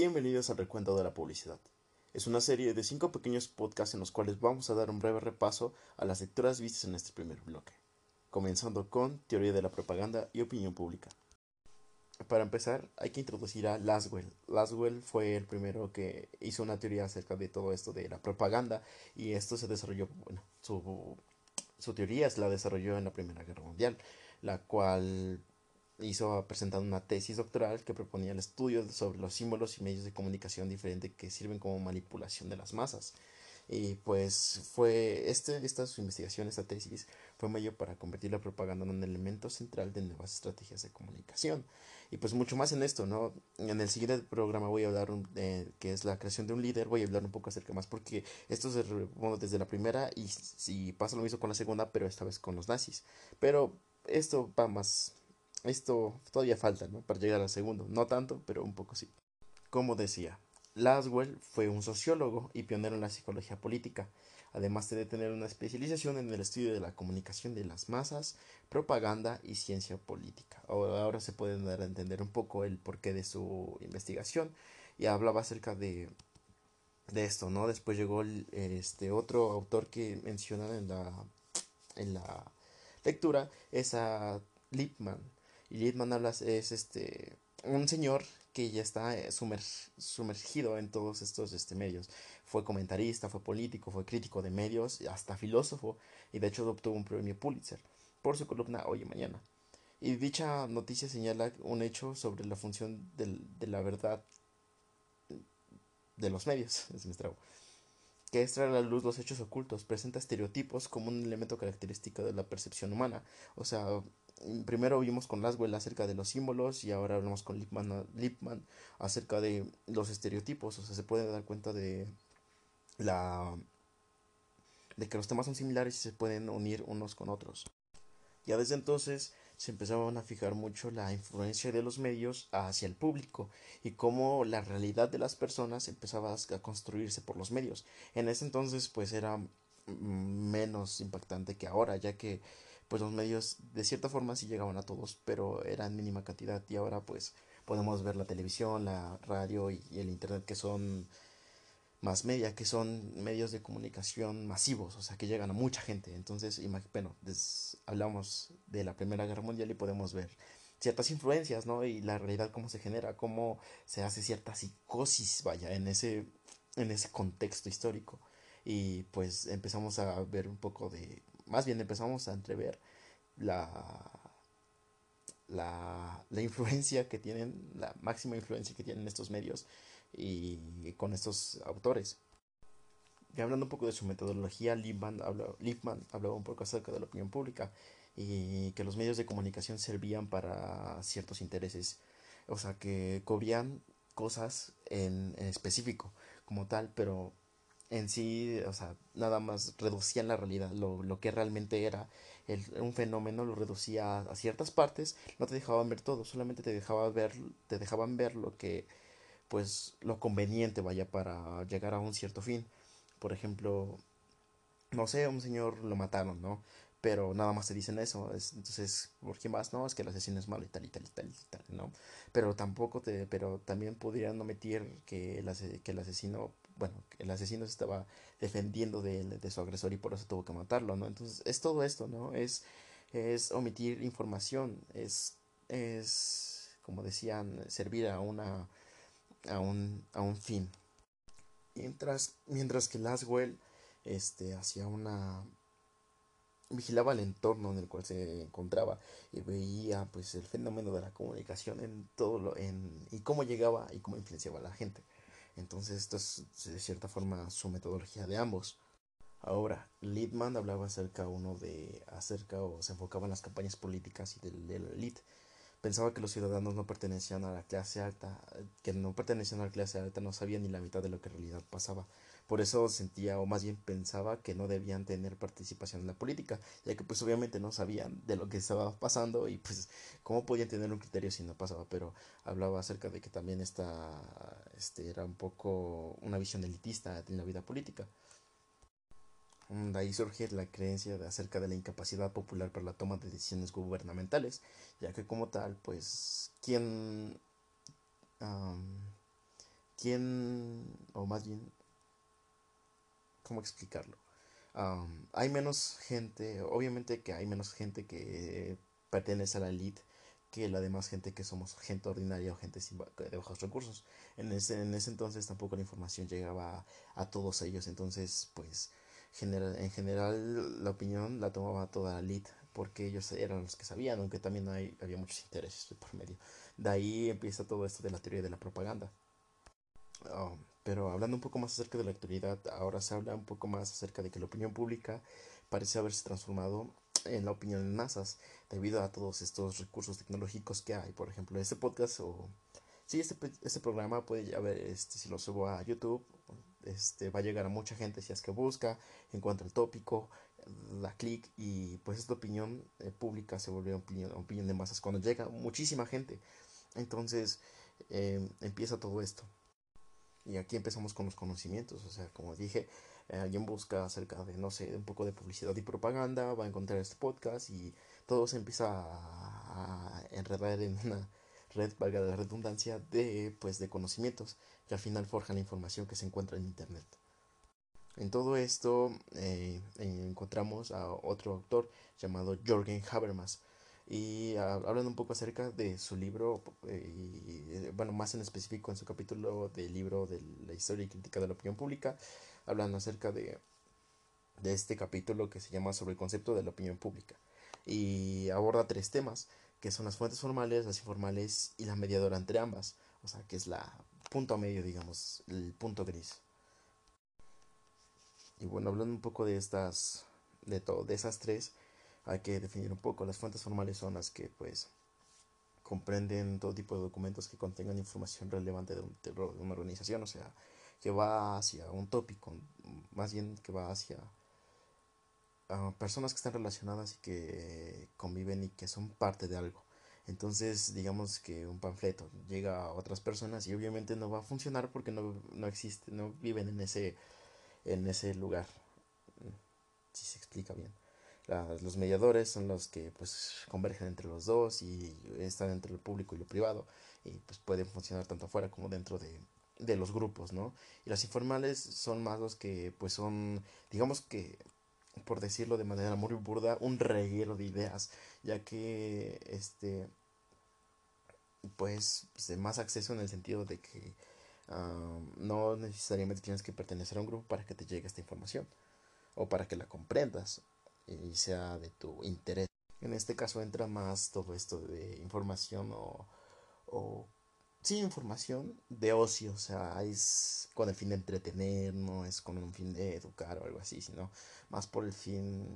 Bienvenidos al recuento de la publicidad. Es una serie de cinco pequeños podcasts en los cuales vamos a dar un breve repaso a las lecturas vistas en este primer bloque, comenzando con teoría de la propaganda y opinión pública. Para empezar, hay que introducir a Laswell. Laswell fue el primero que hizo una teoría acerca de todo esto de la propaganda y esto se desarrolló, bueno, su, su teoría se la desarrolló en la Primera Guerra Mundial, la cual hizo presentando una tesis doctoral que proponía el estudio sobre los símbolos y medios de comunicación diferentes que sirven como manipulación de las masas. Y pues fue este, esta su investigación, esta tesis, fue medio para convertir la propaganda en un elemento central de nuevas estrategias de comunicación. Y pues mucho más en esto, ¿no? En el siguiente programa voy a hablar de que es la creación de un líder, voy a hablar un poco acerca más porque esto se bueno, desde la primera y si pasa lo mismo con la segunda, pero esta vez con los nazis. Pero esto va más esto todavía falta, ¿no? Para llegar al segundo. No tanto, pero un poco sí. Como decía, Laswell fue un sociólogo y pionero en la psicología política, además de tener una especialización en el estudio de la comunicación de las masas, propaganda y ciencia política. Ahora, se puede dar a entender un poco el porqué de su investigación y hablaba acerca de, de esto, ¿no? Después llegó este otro autor que mencionan en la, en la lectura, es a Lippmann y Littman hablas es este un señor que ya está eh, sumergido en todos estos este, medios. Fue comentarista, fue político, fue crítico de medios, hasta filósofo, y de hecho obtuvo un premio Pulitzer por su columna Hoy y Mañana. Y dicha noticia señala un hecho sobre la función de la verdad de los medios, es que es traer a la luz los hechos ocultos, presenta estereotipos como un elemento característico de la percepción humana. O sea, primero vimos con Laswell acerca de los símbolos y ahora hablamos con Lippmann, Lippmann acerca de los estereotipos, o sea, se puede dar cuenta de la de que los temas son similares y se pueden unir unos con otros. Ya desde entonces se empezaban a fijar mucho la influencia de los medios hacia el público y cómo la realidad de las personas empezaba a construirse por los medios. En ese entonces pues era menos impactante que ahora, ya que pues los medios de cierta forma sí llegaban a todos, pero eran mínima cantidad y ahora pues podemos ver la televisión, la radio y, el internet que son más media, que son medios de comunicación masivos, o sea, que llegan a mucha gente. Entonces, bueno, hablamos de la Primera Guerra Mundial y podemos ver ciertas influencias, ¿no? Y la realidad, cómo se genera, cómo se hace cierta psicosis, vaya, en ese, en ese contexto histórico. Y pues empezamos a ver un poco de más bien empezamos a entrever la, la, la, influencia que tienen, la máxima influencia que tienen estos medios y con estos autores. Y hablando un poco de su metodología, Lippmann, hablaba un poco acerca de la opinión pública y que los medios de comunicación servían para ciertos intereses, o sea, que cubrían cosas en, en específico como tal, pero en sí, o sea, nada más reducían la realidad, lo, lo que realmente era el, un fenómeno, lo reducía a, ciertas partes, no te dejaban ver todo, solamente te dejaban ver, te dejaban ver lo que, pues, lo conveniente vaya para llegar a un cierto fin. Por ejemplo, no sé, un señor lo mataron, ¿no? Pero nada más te dicen eso, es, entonces, ¿por qué más? No, es que el asesino es malo y tal y tal y tal y tal, ¿no? Pero tampoco te, pero también podrían omitir que el, que el asesino bueno, el asesino se estaba defendiendo de, de, su agresor y por eso tuvo que matarlo, ¿no? Entonces, es todo esto, ¿no? Es, es omitir información, es, es, como decían, servir a una, a un, a un fin. Mientras, mientras que Laswell, este, hacía una, vigilaba el entorno en el cual se encontraba y veía pues el fenómeno de la comunicación en todo lo en y cómo llegaba y cómo influenciaba a la gente entonces, esto es de cierta forma su metodología de ambos. Ahora, Littman hablaba acerca uno de acerca o se enfocaba en las campañas políticas y del, del elite. Pensaba que los ciudadanos no pertenecían a la clase alta, que no pertenecían a la clase alta no sabían ni la mitad de lo que en realidad pasaba. Por eso sentía, o más bien pensaba, que no debían tener participación en la política, ya que pues obviamente no sabían de lo que estaba pasando y pues cómo podían tener un criterio si no pasaba, pero hablaba acerca de que también esta, este, era un poco una visión elitista en la vida política. De ahí surge la creencia de acerca de la incapacidad popular para la toma de decisiones gubernamentales, ya que como tal, pues, quien tienen, o más bien, ¿cómo explicarlo? hay menos gente, obviamente que hay menos gente que pertenece a la elite que la demás gente que somos gente ordinaria o gente de bajos recursos. En ese, en ese entonces tampoco la información llegaba a, todos ellos, entonces pues general, en general la opinión la tomaba toda la elite porque ellos eran los que sabían, aunque también hay, había muchos intereses por medio. De ahí empieza todo esto de la teoría de la propaganda. Um, pero hablando un poco más acerca de la actualidad, ahora se habla un poco más acerca de que la opinión pública parece haberse transformado en la opinión en masas debido a todos estos recursos tecnológicos que hay. Por ejemplo, este podcast o... Sí, este, este programa puede haber, este, si lo subo a YouTube, este, va a llegar a mucha gente si es que busca, encuentra el tópico, la clic y pues esta opinión eh, pública se vuelve opinión, opinión de masas cuando llega muchísima gente. Entonces em, empieza todo esto. Y aquí empezamos con los conocimientos, o sea, como dije, eh, alguien busca acerca de, no sé, un poco de publicidad y propaganda, va a encontrar este podcast y todo se empieza a, enredar en una red, valga la redundancia, de, pues, de conocimientos que al final forjan la información que se encuentra en Internet. En todo esto eh, encontramos a otro autor llamado Jorgen Habermas. Y hablando un poco acerca de su libro eh, bueno más en específico en su capítulo del libro de la historia y crítica de la opinión pública hablando acerca de, de este capítulo que se llama sobre el concepto de la opinión pública. Y aborda tres temas que son las fuentes formales las informales y la mediadora entre ambas o sea que es la punto medio digamos el punto gris y bueno hablando un poco de estas de todo de esas tres hay que definir un poco. Las fuentes formales son las que pues comprenden todo tipo de documentos que contengan información relevante de, una organización, o sea, que va hacia un tópico, más bien que va hacia personas que están relacionadas y que conviven y que son parte de algo. Entonces, digamos que un panfleto llega a otras personas y obviamente no va a funcionar porque no, no existe, no viven en ese, en ese lugar. Si se explica bien los mediadores son los que pues convergen entre los dos y están entre lo público y lo privado y pues pueden funcionar tanto afuera como dentro de, de los grupos, ¿no? Y las informales son más los que pues son, digamos que por decirlo de manera muy burda, un reguero de ideas, ya que este pues, de más acceso en el sentido de que no necesariamente tienes que pertenecer a un grupo para que te llegue esta información o para que la comprendas y sea de tu interés. En este caso entra más todo esto de información o sí, información de ocio, o sea, es con el fin de entretener, no es con un fin de educar o algo así, sino más por el fin,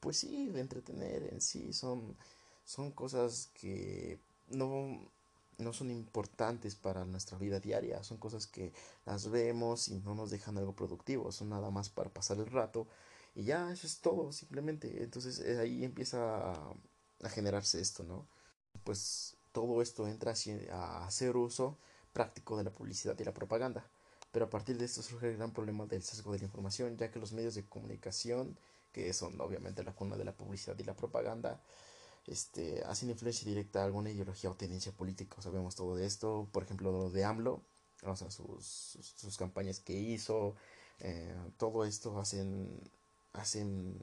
pues sí, de entretener en sí, son, son cosas que no, no son importantes para nuestra vida diaria, son cosas que las vemos y no nos dejan algo productivo, son nada más para pasar el rato y ya, eso es todo, simplemente. Entonces eh, ahí empieza a, generarse esto, ¿no? Pues todo esto entra a hacer uso práctico de la publicidad y la propaganda. Pero a partir de esto surge el gran problema del sesgo de la información, ya que los medios de comunicación, que son obviamente la cuna de la publicidad y la propaganda, este, hacen influencia directa a alguna ideología o tendencia política. Sabemos todo de esto, por ejemplo, lo de AMLO, o sea, sus, sus, campañas que hizo, eh, todo esto hacen hacen,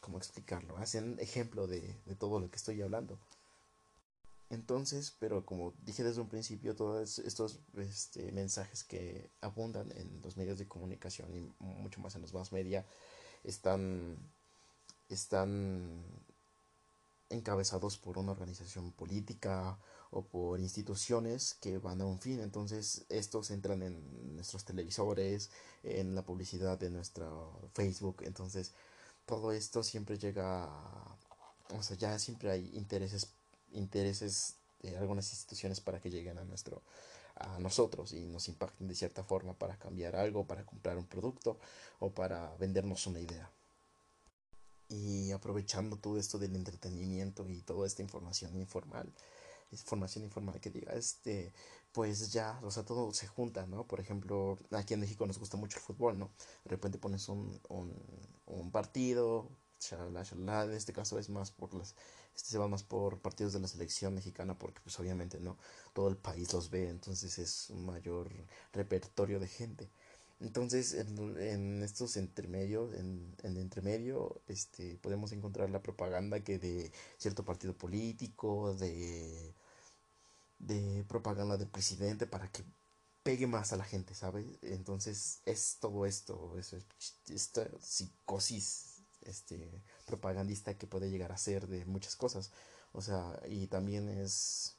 ¿cómo explicarlo? Hacen ejemplo de, todo lo que estoy hablando. Entonces, pero como dije desde un principio, todos estos este, mensajes que abundan en los medios de comunicación y mucho más en los más media están, están encabezados por una organización política o por instituciones que van a un fin. Entonces, estos entran en nuestros televisores, en la publicidad de nuestro Facebook. Entonces, todo esto siempre llega a, o sea, ya siempre hay intereses intereses de algunas instituciones para que lleguen a nuestro a nosotros y nos impacten de cierta forma para cambiar algo, para comprar un producto o para vendernos una idea. Y aprovechando todo esto del entretenimiento y toda esta información informal, información informal que diga, este, pues ya, o sea, todo se junta, ¿no? Por ejemplo, aquí en México nos gusta mucho el fútbol, ¿no? De repente pones un, un, un partido, en este caso es más por las este se va más por partidos de la selección mexicana porque pues obviamente no todo el país los ve entonces es un mayor repertorio de gente. Entonces en, en estos intermedios en, en entremedio este podemos encontrar la propaganda que de cierto partido político de de propaganda del presidente para que pegue más a la gente, ¿sabes? Entonces es todo esto, eso, esta psicosis este, propagandista que puede llegar a ser de muchas cosas. O sea, y también es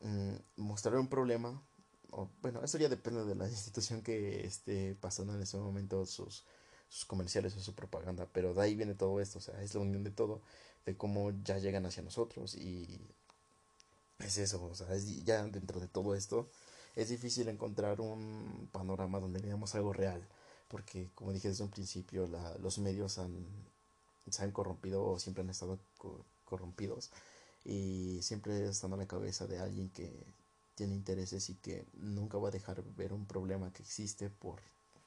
mm, mostrar un problema. O, bueno, eso ya depende de la institución que esté pasando en ese momento sus, sus comerciales o su propaganda. Pero de ahí viene todo esto, o sea, es la unión de todo, de cómo ya llegan hacia nosotros. Y es eso, o sea, ya dentro de todo esto es difícil encontrar un panorama donde veamos algo real, porque como dije desde un principio, la, los medios han, se han corrompido o siempre han estado corrompidos y siempre están a la cabeza de alguien que tiene intereses y que nunca va a dejar ver un problema que existe por,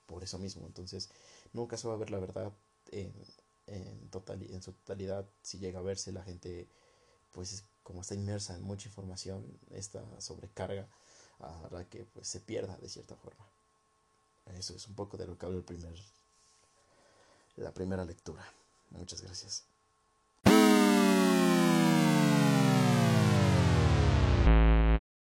por eso mismo. Entonces, nunca se va a ver la verdad en, en, total, en su totalidad. Si llega a verse, la gente, pues como está inmersa en mucha información, esta sobrecarga hará que pues se pierda de cierta forma. Eso es un poco de lo que habla el primer, la primera lectura. Muchas gracias.